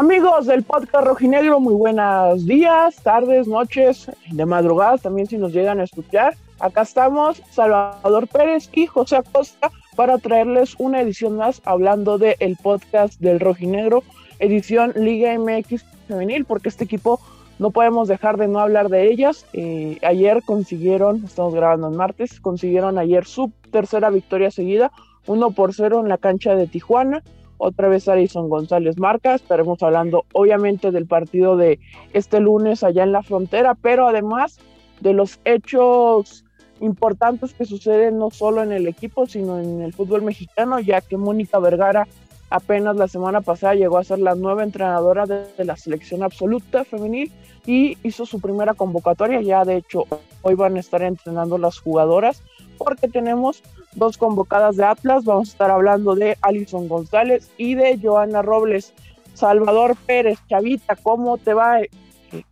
Amigos del podcast Rojinegro, muy buenos días, tardes, noches, de madrugadas también si nos llegan a escuchar. Acá estamos Salvador Pérez y José Acosta para traerles una edición más hablando del el podcast del Rojinegro, edición Liga MX Femenil, porque este equipo no podemos dejar de no hablar de ellas. Eh, ayer consiguieron, estamos grabando en martes, consiguieron ayer su tercera victoria seguida, 1 por 0 en la cancha de Tijuana otra vez Alison González Marca. Estaremos hablando obviamente del partido de este lunes allá en la frontera, pero además de los hechos importantes que suceden no solo en el equipo, sino en el fútbol mexicano, ya que Mónica Vergara apenas la semana pasada llegó a ser la nueva entrenadora de, de, la selección absoluta femenil y hizo su primera convocatoria. Ya de hecho hoy van a estar entrenando las jugadoras porque tenemos dos convocadas de Atlas. Vamos a estar hablando de Alison González y de Joana Robles. Salvador Pérez, Chavita, ¿cómo te va?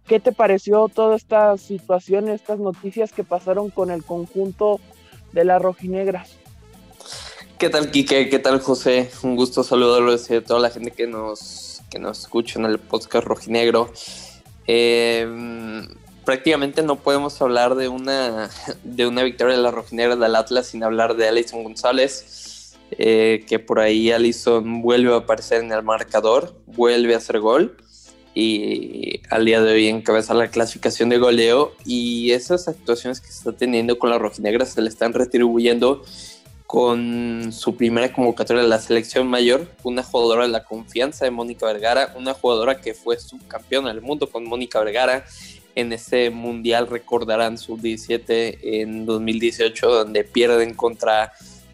¿Qué te pareció toda esta situación, estas noticias que pasaron con el conjunto de las rojinegras? ¿Qué tal, Quique? ¿Qué tal, José? Un gusto saludarlos y a toda la gente que nos, que nos escucha en el podcast rojinegro. Eh, prácticamente no podemos hablar de una, de una victoria de la rojinera del Atlas sin hablar de Alison González, eh, que por ahí Alison vuelve a aparecer en el marcador, vuelve a hacer gol y al día de hoy encabeza la clasificación de goleo y esas actuaciones que está teniendo con la rojinegras se le están retribuyendo con su primera convocatoria de la selección mayor, una jugadora de la confianza de Mónica Vergara, una jugadora que fue subcampeona del mundo con Mónica Vergara en ese mundial recordarán sub-17 en 2018 donde pierden contra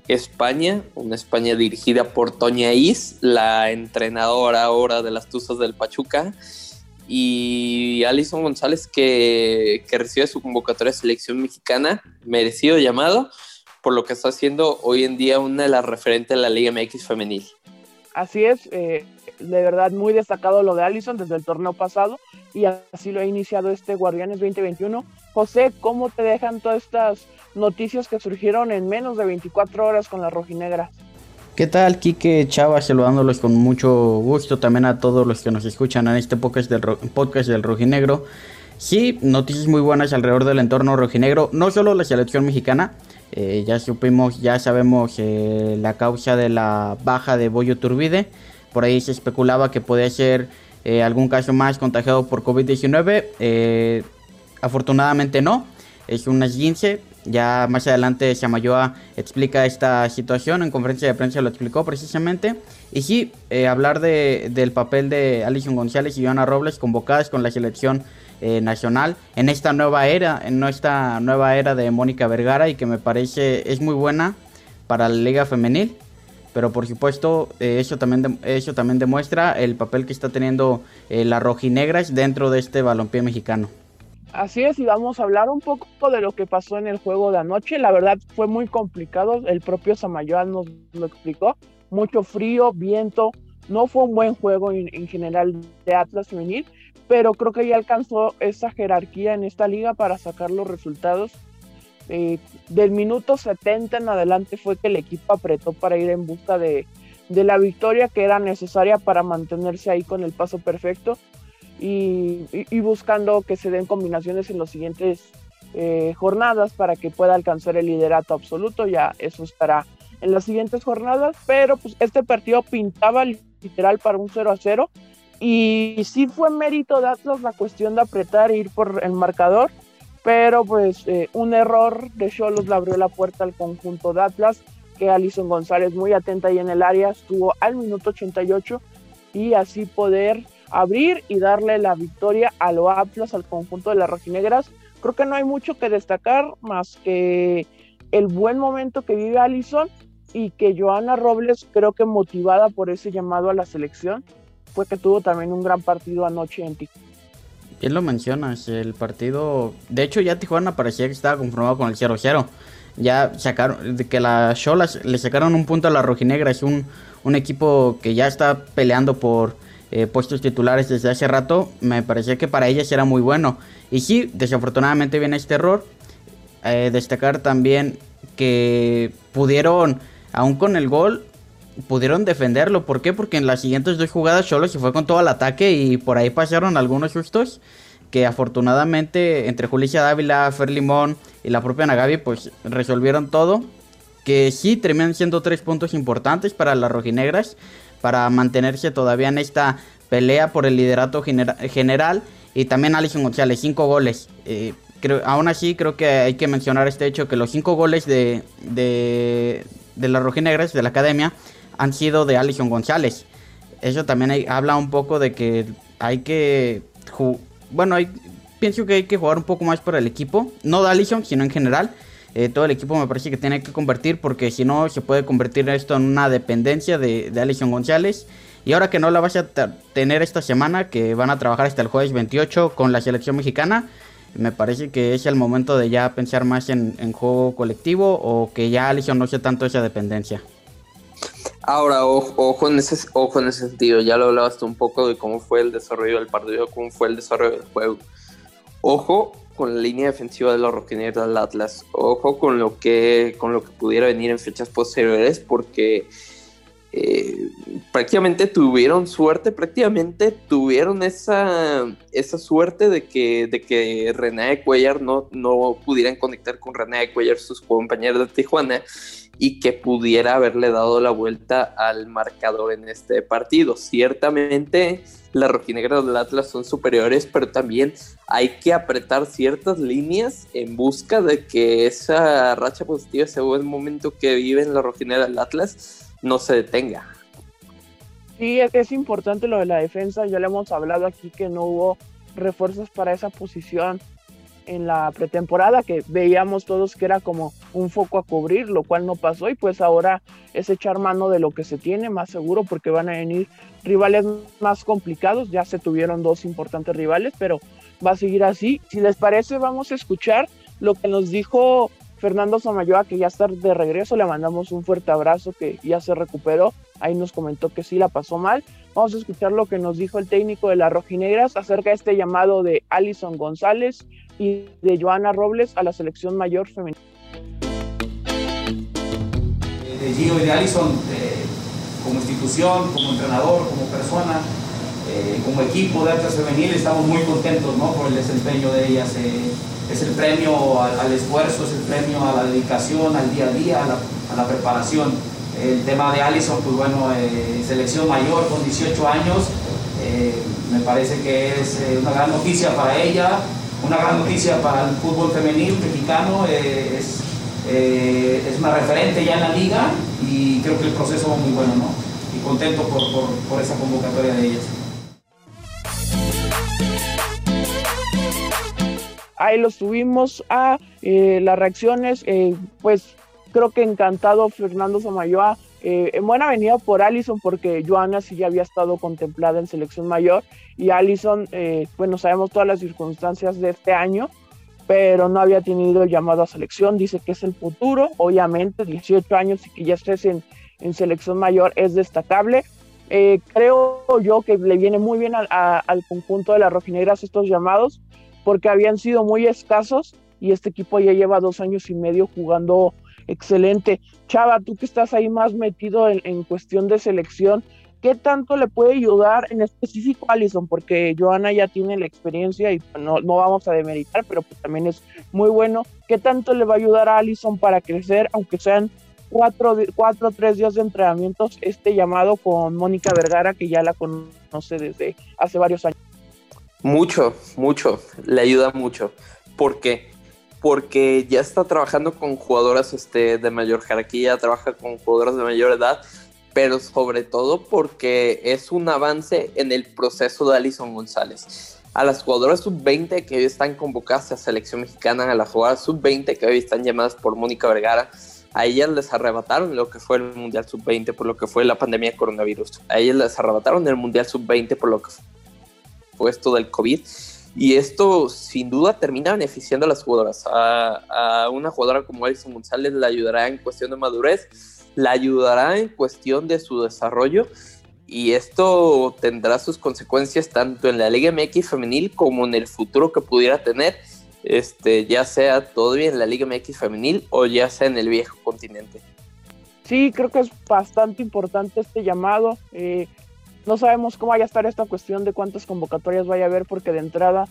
España, una España dirigida por Toña Is, la entrenadora ahora de las Tuzas del Pachuca, y Alison González que, que recibe su convocatoria de selección mexicana, merecido llamado, por lo que está haciendo hoy en día una de las referentes de la Liga MX femenil. Así es, eh, de verdad muy destacado lo de Allison desde el torneo pasado y así lo ha iniciado este Guardianes 2021. José, ¿cómo te dejan todas estas noticias que surgieron en menos de 24 horas con la rojinegra? ¿Qué tal, Kike Chava? Saludándolos con mucho gusto también a todos los que nos escuchan en este podcast del, podcast del Rojinegro. Sí, noticias muy buenas alrededor del entorno rojinegro, no solo la selección mexicana, eh, ya supimos, ya sabemos eh, la causa de la baja de Boyo Turbide, por ahí se especulaba que podía ser eh, algún caso más contagiado por COVID-19. Eh, afortunadamente no, es un esguince. Ya más adelante Samayoa explica esta situación, en conferencia de prensa lo explicó precisamente. Y sí, eh, hablar de, del papel de Alison González y Joana Robles convocadas con la selección nacional en esta nueva era, en esta nueva era de Mónica Vergara y que me parece es muy buena para la liga femenil pero por supuesto eh, eso, también eso también demuestra el papel que está teniendo eh, la rojinegras dentro de este balompié mexicano. Así es, y vamos a hablar un poco de lo que pasó en el juego de anoche. La verdad fue muy complicado, el propio Samayoa nos lo explicó. Mucho frío, viento, no fue un buen juego en general de Atlas Femenil, pero creo que ya alcanzó esa jerarquía en esta liga para sacar los resultados eh, del minuto 70 en adelante fue que el equipo apretó para ir en busca de, la victoria que era necesaria para mantenerse ahí con el paso perfecto y, buscando que se den combinaciones en las siguientes eh, jornadas para que pueda alcanzar el liderato absoluto. Ya eso estará en las siguientes jornadas, pero pues este partido pintaba literal para un 0 a 0 y sí fue mérito de Atlas la cuestión de apretar e ir por el marcador pero pues eh, un error de Cholos le abrió la puerta al conjunto de Atlas, que Alison González muy atenta ahí en el área, estuvo al minuto 88 y así poder abrir y darle la victoria a lo Atlas, al conjunto de las rojinegras. Creo que no hay mucho que destacar más que el buen momento que vive Alison y que Joana Robles, creo que motivada por ese llamado a la selección, fue que tuvo también un gran partido anoche en Tijuana. Bien lo mencionas, el partido... De hecho ya Tijuana parecía que estaba conformado con el 0-0. Ya sacaron, que la Cholas le sacaron un punto a la Rojinegra. Es un, un equipo que ya está peleando por eh, puestos titulares desde hace rato. Me parecía que para ellas era muy bueno. Y sí, desafortunadamente viene este error. Eh, destacar también que pudieron, aún con el gol, pudieron defenderlo. ¿Por qué? Porque en las siguientes dos jugadas Cholos se fue con todo el ataque y por ahí pasaron algunos sustos que afortunadamente entre Julicia Dávila, Fer Limón y la propia Nagavi pues resolvieron todo. Que sí terminan siendo tres puntos importantes para las rojinegras para mantenerse todavía en esta pelea por el liderato general. Y también Alison González, cinco goles. Eh, aún así creo que hay que mencionar este hecho que los cinco goles de, de, de las rojinegras de la academia han sido de Alison González. Eso también habla un poco de que hay que... Bueno, pienso que hay que jugar un poco más por el equipo. No de Alison, sino en general. Eh, todo el equipo me parece que tiene que convertir porque si no se puede convertir esto en una dependencia de, de Alison González. Y ahora que no la vas a tener esta semana, que van a trabajar hasta el jueves 28 con la selección mexicana, me parece que es el momento de ya pensar más en, en juego colectivo o que ya Alison no sea tanto esa dependencia. Ahora, ojo, en ese, ojo en ese sentido, ya lo hablabas un poco de cómo fue el desarrollo del partido, cómo fue el desarrollo del juego. Ojo con la línea defensiva de los Rockineros del Atlas, ojo con lo que con lo que pudiera venir en fechas posteriores, porque prácticamente tuvieron suerte, prácticamente tuvieron esa, esa suerte de que, de que René Cuellar no, no pudieran conectar con René Cuellar, sus compañeros de Tijuana, y que pudiera haberle dado la vuelta al marcador en este partido. Ciertamente las rojinegras del Atlas son superiores, pero también hay que apretar ciertas líneas en busca de que esa racha positiva, ese buen momento que vive en la rojinegras del Atlas, no se detenga. Sí, es importante lo de la defensa, ya le hemos hablado aquí que no hubo refuerzos para esa posición en la pretemporada que veíamos todos que era como un foco a cubrir, lo cual no pasó y pues ahora es echar mano de lo que se tiene más seguro porque van a venir rivales más complicados, ya se tuvieron dos importantes rivales, pero va a seguir así. Si les parece, vamos a escuchar lo que nos dijo Fernando Samayoa, que ya está de regreso, le mandamos un fuerte abrazo, que ya se recuperó, ahí nos comentó que sí la pasó mal. Vamos a escuchar lo que nos dijo el técnico de las rojinegras acerca de este llamado de Alison González y de Joana Robles a la selección mayor femenina. De Gio y de Alison, eh, como institución, como entrenador, como persona, eh, como equipo de Atlas Femenil, estamos muy contentos ¿no? por el desempeño de ellas. Eh, es el premio al, esfuerzo, es el premio a la dedicación, al día a día, a la, preparación. El tema de Allison, pues bueno, eh, selección mayor con 18 años, me parece que es una gran noticia para ella, una gran noticia para el fútbol femenil mexicano, es, es, una referente ya en la liga y creo que el proceso va muy bueno, ¿no? Y contento por, por, por esa convocatoria de ellas. Ahí los subimos a eh, las reacciones, eh, pues creo que encantado Fernando Samayoa, eh, en buena venida por Allison, porque Joana sí ya había estado contemplada en selección mayor, y Allison, bueno, sabemos todas las circunstancias de este año, pero no había tenido el llamado a selección, dice que es el futuro, obviamente, 18 años y que ya estés en, selección mayor es destacable. creo yo que le viene muy bien al conjunto de las rojinegras estos llamados, porque habían sido muy escasos y este equipo ya lleva dos años y medio jugando excelente. Chava, tú que estás ahí más metido en, cuestión de selección, ¿qué tanto le puede ayudar en específico a Alison? Porque Joana ya tiene la experiencia y no, no vamos a demeritar, pero pues también es muy bueno. ¿Qué tanto le va a ayudar a Alison para crecer, aunque sean cuatro, cuatro tres días de entrenamientos, este llamado con Mónica Vergara, que ya la conoce desde hace varios años? Mucho, mucho, le ayuda mucho. ¿Por qué? Porque ya está trabajando con jugadoras este, de mayor jerarquía, trabaja con jugadoras de mayor edad, pero sobre todo porque es un avance en el proceso de Alison González. A las jugadoras sub-20 que hoy están convocadas a selección mexicana, a las jugadoras sub-20 que hoy están llamadas por Mónica Vergara, a ellas les arrebataron lo que fue el Mundial Sub-20 por lo que fue la pandemia de coronavirus. A ellas les arrebataron el Mundial Sub-20 por lo que fue puesto del COVID. Y esto sin duda termina beneficiando a las jugadoras. A, una jugadora como Alison González la ayudará en cuestión de madurez, la ayudará en cuestión de su desarrollo y esto tendrá sus consecuencias tanto en la Liga MX femenil como en el futuro que pudiera tener, este, ya sea todavía en la Liga MX femenil o ya sea en el viejo continente. Sí, creo que es bastante importante este llamado. Eh, no sabemos cómo vaya a estar esta cuestión de cuántas convocatorias vaya a haber, porque de entrada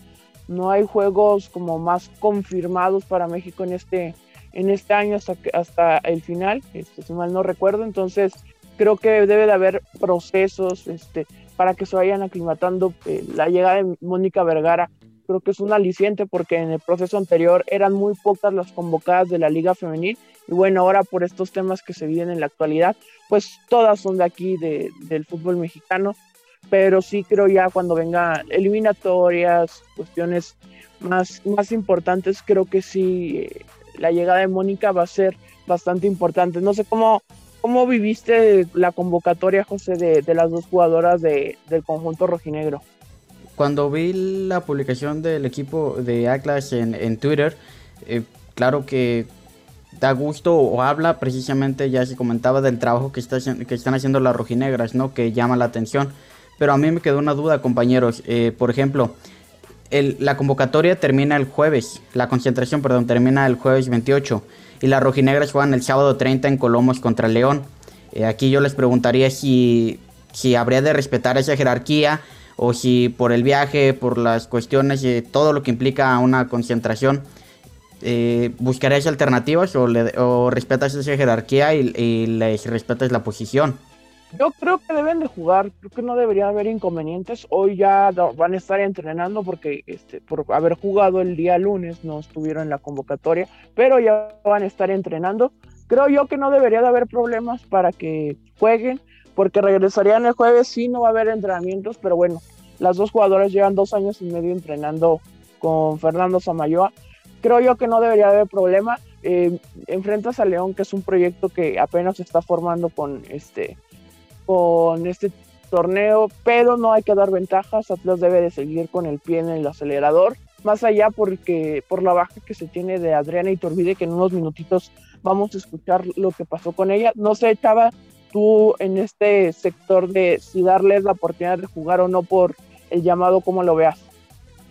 no hay juegos como más confirmados para México en este, en este año hasta, hasta el final, este, si mal no recuerdo. Entonces, creo que debe de haber procesos este, para que se vayan aclimatando. Eh, la llegada de Mónica Vergara creo que es un aliciente porque en el proceso anterior eran muy pocas las convocadas de la Liga Femenil y bueno, ahora por estos temas que se viven en la actualidad, pues todas son de aquí, de, del fútbol mexicano, pero sí creo ya cuando venga eliminatorias, cuestiones más, más importantes, creo que sí eh, la llegada de Mónica va a ser bastante importante. No sé cómo, cómo viviste la convocatoria, José, de, de las dos jugadoras de, del conjunto rojinegro cuando vi la publicación del equipo de Atlas en, Twitter, eh, claro que da gusto o habla precisamente, ya se comentaba, del trabajo que, está, que están haciendo las rojinegras, ¿no? Que llama la atención. Pero a mí me quedó una duda, compañeros. Eh, por ejemplo, la convocatoria termina el jueves, la concentración, perdón, termina el jueves 28. Y las rojinegras juegan el sábado 30 en Colomos contra León. Eh, aquí yo les preguntaría si, si habría de respetar esa jerarquía o si por el viaje, por las cuestiones y todo lo que implica una concentración, eh, buscarías alternativas o, le, o respetas esa jerarquía y, les respetas la posición. Yo creo que deben de jugar, creo que no debería haber inconvenientes. Hoy ya van a estar entrenando porque este, por haber jugado el día lunes no estuvieron en la convocatoria, pero ya van a estar entrenando. Creo yo que no debería de haber problemas para que jueguen porque regresarían el jueves, sí, no va a haber entrenamientos, pero bueno, las dos jugadoras llevan dos años y medio entrenando con Fernando Samayoa. Creo yo que no debería haber problema. Eh, enfrentas a León, que es un proyecto que apenas se está formando con este, con este torneo, pero no hay que dar ventajas. Atlas debe de seguir con el pie en el acelerador. Más allá porque por la baja que se tiene de Adriana Iturbide, que en unos minutitos vamos a escuchar lo que pasó con ella. No sé, Chava, tú en este sector de si darles la oportunidad de jugar o no por el llamado, ¿cómo lo veas?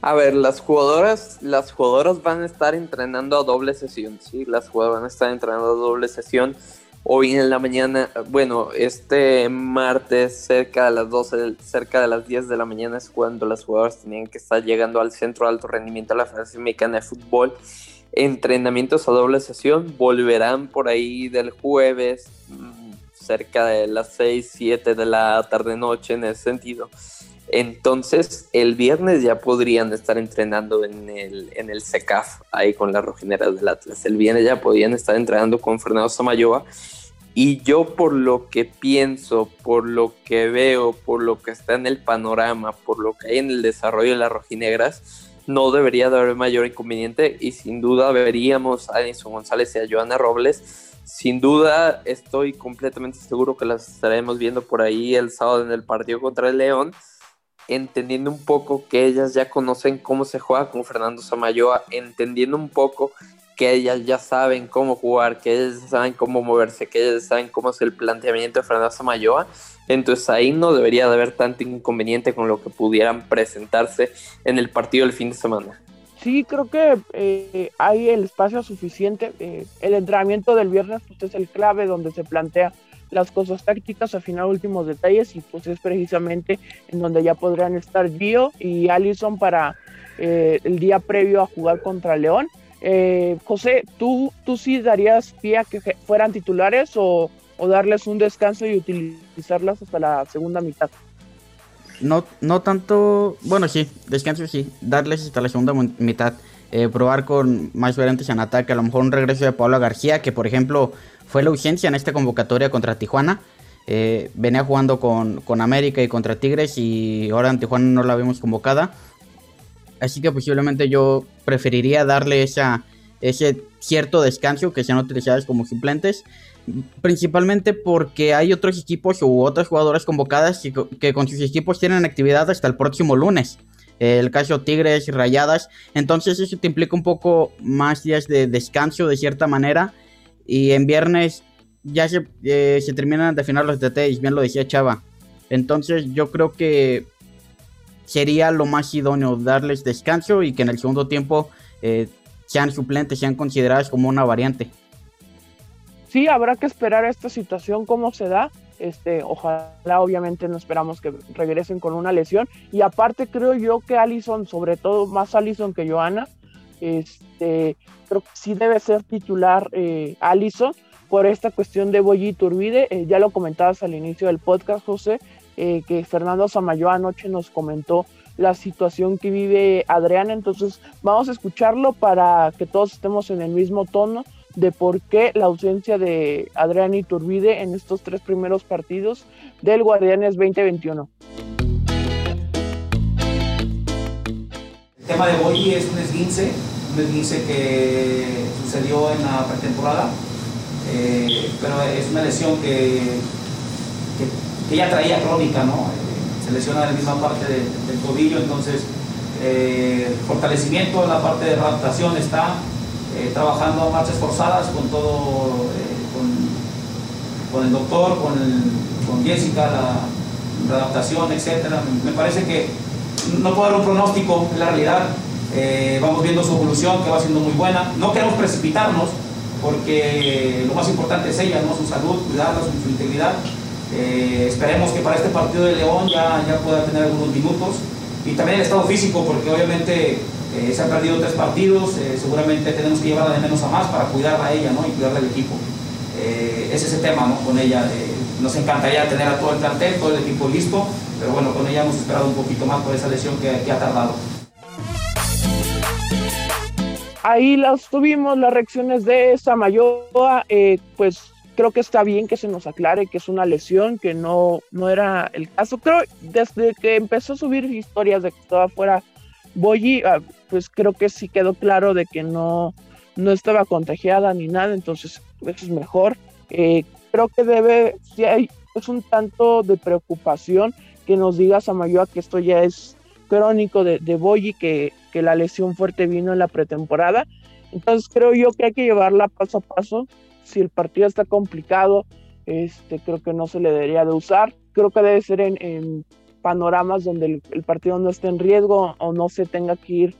A ver, las jugadoras, las jugadoras van a estar entrenando a doble sesión, sí, las jugadoras van a estar entrenando a doble sesión. Hoy en la mañana, bueno, este martes cerca de las 12, cerca de las 10 de la mañana es cuando las jugadoras tenían que estar llegando al centro de alto rendimiento de la Federación Mexicana de Fútbol. Entrenamientos a doble sesión volverán por ahí del jueves cerca de las 6, 7 de la tarde-noche en ese sentido. Entonces, el viernes ya podrían estar entrenando en el, en el CECAF, ahí con las rojineras del Atlas. El viernes ya podían estar entrenando con Fernando Samayoa. Y yo, por lo que pienso, por lo que veo, por lo que está en el panorama, por lo que hay en el desarrollo de las rojinegras, no debería de haber mayor inconveniente. Y sin duda veríamos a Edison González y a Joana Robles sin duda, estoy completamente seguro que las estaremos viendo por ahí el sábado en el partido contra el León, entendiendo un poco que ellas ya conocen cómo se juega con Fernando Samayoa, entendiendo un poco que ellas ya saben cómo jugar, que ellas saben cómo moverse, que ellas saben cómo es el planteamiento de Fernando Samayoa. Entonces ahí no debería de haber tanto inconveniente con lo que pudieran presentarse en el partido del fin de semana. Sí, creo que eh, hay el espacio suficiente. Eh, el entrenamiento del viernes pues, es el clave donde se plantea las cosas tácticas, afinar últimos detalles y pues es precisamente en donde ya podrían estar Gio y Allison para eh, el día previo a jugar contra León. José, ¿tú, ¿tú sí darías pie a que fueran titulares o, darles un descanso y utilizarlas hasta la segunda mitad? no, no tanto, bueno, sí, descanso sí, darles hasta la segunda mitad, eh, probar con más variantes en ataque, a lo mejor un regreso de Pablo García, que por ejemplo fue la urgencia en esta convocatoria contra Tijuana. Eh, venía jugando con, con, América y contra Tigres y ahora en Tijuana no la vimos convocada. Así que posiblemente yo preferiría darle esa, ese cierto descanso que sean utilizadas como suplentes principalmente porque hay otros equipos u otras jugadoras convocadas que, con sus equipos tienen actividad hasta el próximo lunes. El caso Tigres Rayadas. Entonces eso te implica un poco más días de descanso de cierta manera. Y en viernes ya se, eh, se terminan de afinar los detalles, bien lo decía Chava. Entonces yo creo que sería lo más idóneo darles descanso y que en el segundo tiempo eh, sean suplentes, sean consideradas como una variante. sí, habrá que esperar esta situación, cómo se da. Este, ojalá, obviamente, no esperamos que regresen con una lesión. Y aparte, creo yo que Allison, sobre todo más Allison que Joana, este, creo que sí debe ser titular eh, Allison por esta cuestión de Boyi Turbide. Eh, ya lo comentabas al inicio del podcast, José, eh, que Fernando Samayo anoche nos comentó la situación que vive Adriana. Entonces, vamos a escucharlo para que todos estemos en el mismo tono de por qué la ausencia de Adrián Iturbide en estos tres primeros partidos del Guardianes 2021. El tema de Boyi es un esguince, un esguince que sucedió en la pretemporada, eh, pero es una lesión que, ya traía crónica, ¿no? Eh, se lesiona en la misma parte del tobillo, entonces eh, fortalecimiento en la parte de adaptación está, eh, trabajando a marchas forzadas con todo, con, el doctor, con, Jessica, la readaptación, etc. Me parece que no puedo dar un pronóstico, en la realidad vamos viendo su evolución que va siendo muy buena. No queremos precipitarnos porque lo más importante es ella, ¿no? su salud, cuidarla, su, integridad. Esperemos que para este partido de León ya, ya pueda tener algunos minutos y también el estado físico porque obviamente eh, se han perdido tres partidos, eh, seguramente tenemos que llevarla de menos a más para cuidarla a ella ¿no? y cuidarla al equipo. Eh, ese es el tema ¿no? con ella. nos encantaría tener a todo el plantel, todo el equipo listo, pero bueno, con ella hemos esperado un poquito más por esa lesión que, ha tardado. Ahí las tuvimos, las reacciones de Samayoa, pues creo que está bien que se nos aclare que es una lesión, que no, no era el caso. Creo desde que empezó a subir historias de que estaba fuera Boyi, ah, pues creo que sí quedó claro de que no, no estaba contagiada ni nada, entonces eso es mejor. Eh, creo que debe, si hay, es un tanto de preocupación que nos diga Samayoa que esto ya es crónico de, de Boyi, que, que la lesión fuerte vino en la pretemporada. Entonces creo yo que hay que llevarla paso a paso. Si el partido está complicado, este, creo que no se le debería de usar. Creo que debe ser en, en panoramas donde el, partido no esté en riesgo o no se tenga que ir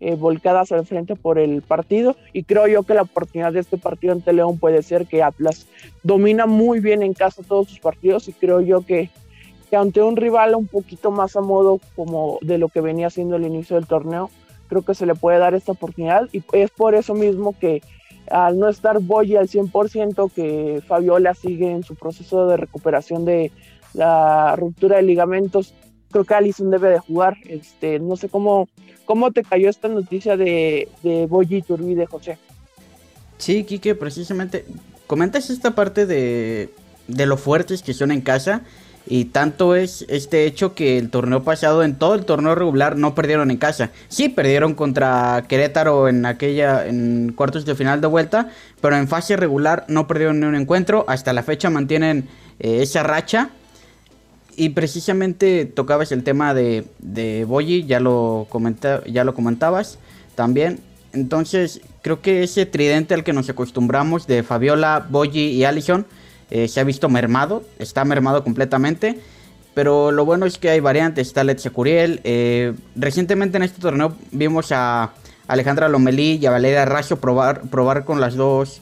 eh, volcadas al frente por el partido y creo yo que la oportunidad de este partido ante León puede ser que Atlas domina muy bien en casa todos sus partidos y creo yo que, que ante un rival un poquito más a modo como de lo que venía siendo el inicio del torneo creo que se le puede dar esta oportunidad y es por eso mismo que al no estar Boyi al 100%, que Fabiola sigue en su proceso de recuperación de, la ruptura de ligamentos. Creo que Allison debe de jugar. Este, no sé cómo, cómo te cayó esta noticia de, de Boyi de José. Sí, Kike, precisamente. Comentas esta parte de, de lo fuertes que son en casa. Y tanto es este hecho que el torneo pasado, en todo el torneo regular, no perdieron en casa. Sí, perdieron contra Querétaro en aquella, en cuartos de final de vuelta, pero en fase regular no perdieron ni un encuentro. Hasta la fecha mantienen eh, esa racha. Y precisamente tocabas el tema de, de Boyi, ya lo, ya lo comentabas también. Entonces, creo que ese tridente al que nos acostumbramos de Fabiola, Boyi y Allison eh, se ha visto mermado, está mermado completamente. Pero lo bueno es que hay variantes, está Let's Curiel. Eh, recientemente en este torneo vimos a Alejandra Lomelí y a Valeria Racio probar, probar con las dos,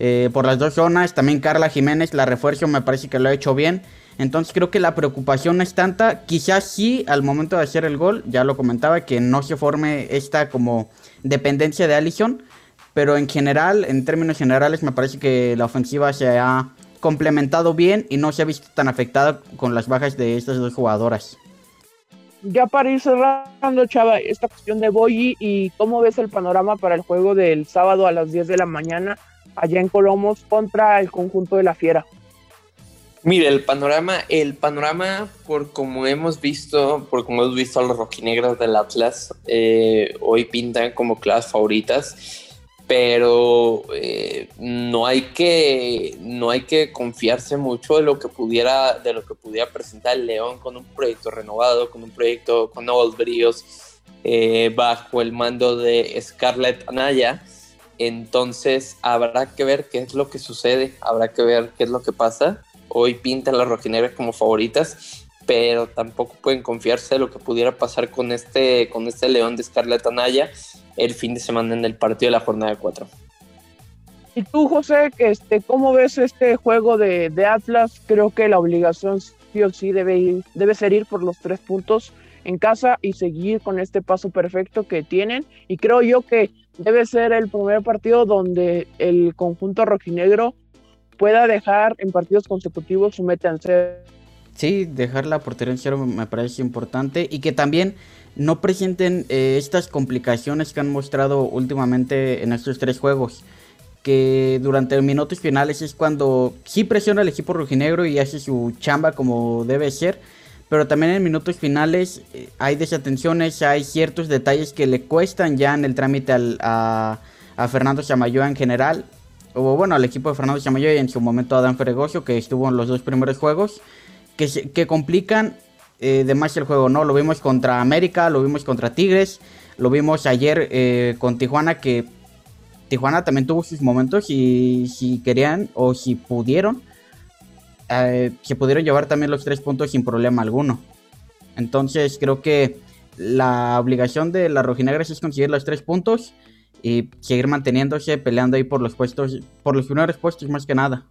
eh, por las dos zonas. También Carla Jiménez, la refuerzo me parece que lo ha hecho bien. Entonces creo que la preocupación no es tanta. Quizás sí al momento de hacer el gol, ya lo comentaba, que no se forme esta como dependencia de Allison. Pero en general, en términos generales, me parece que la ofensiva se ha complementado bien y no se ha visto tan afectada con las bajas de estas dos jugadoras. Ya para ir cerrando, Chava, esta cuestión de Boyi y cómo ves el panorama para el juego del sábado a las 10 de la mañana allá en Colomos contra el conjunto de la Fiera. Mire, el panorama, el panorama, por como hemos visto, por como hemos visto a los rojinegros del Atlas, eh, hoy pintan como clases favoritas, pero eh, no hay que no hay que confiarse mucho de lo que pudiera de lo que pudiera presentar el León con un proyecto renovado, con un proyecto con nuevos bríos eh, bajo el mando de Scarlett Anaya. Entonces habrá que ver qué es lo que sucede, habrá que ver qué es lo que pasa hoy pintan las rojinegras como favoritas, pero tampoco pueden confiarse de lo que pudiera pasar con este, con este León de Scarlett Anaya el fin de semana en el partido de la jornada 4. Y tú, José, este, ¿cómo ves este juego de, Atlas? Creo que la obligación sí o sí debe, debe ser ir por los tres puntos en casa y seguir con este paso perfecto que tienen. Y creo yo que debe ser el primer partido donde el conjunto rojinegro pueda dejar en partidos consecutivos su meta en cero. Sí, dejar la portería en cero me parece importante y que también no presenten eh, estas complicaciones que han mostrado últimamente en estos tres juegos. Que durante minutos finales es cuando sí presiona el equipo rojinegro y hace su chamba como debe ser. Pero también en minutos finales eh, hay desatenciones, hay ciertos detalles que le cuestan ya en el trámite a, Fernando Chamayoa en general. O bueno, al equipo de Fernando Chamayoa y en su momento a Dan Fregoso, que estuvo en los dos primeros juegos. Que, complican eh, el juego, ¿no? Lo vimos contra América, lo vimos contra Tigres, lo vimos ayer eh, con Tijuana, que Tijuana también tuvo sus momentos y si querían o si pudieron, eh, se pudieron llevar también los tres puntos sin problema alguno. Entonces creo que la obligación de la rojinegras es conseguir los tres puntos y seguir manteniéndose, peleando ahí por los puestos, por los primeros puestos más que nada.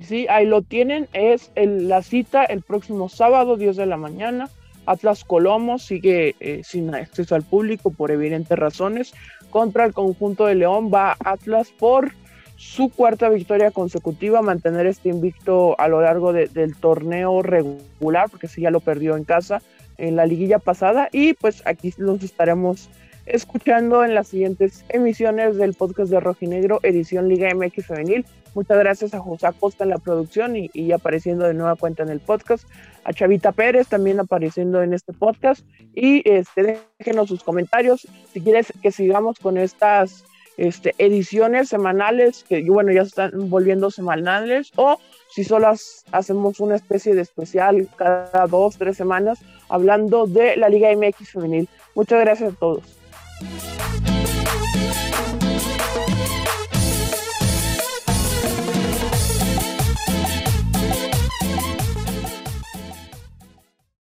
Sí, ahí lo tienen. Es la cita el próximo sábado, 10 de la mañana. Atlas Colomo sigue eh, sin acceso al público por evidentes razones. Contra el conjunto de León va Atlas por su cuarta victoria consecutiva, mantener este invicto a lo largo del torneo regular, porque si ya lo perdió en casa en la liguilla pasada. Y pues aquí los estaremos escuchando en las siguientes emisiones del podcast de Rojinegro, edición Liga MX Femenil. Muchas gracias a José Acosta en la producción y, apareciendo de nueva cuenta en el podcast. A Chavita Pérez también apareciendo en este podcast. Y este, déjenos sus comentarios si quieres que sigamos con estas este, ediciones semanales, que bueno, ya están volviendo semanales, o si solo hacemos una especie de especial cada dos, tres semanas hablando de la Liga MX Femenil. Muchas gracias a todos.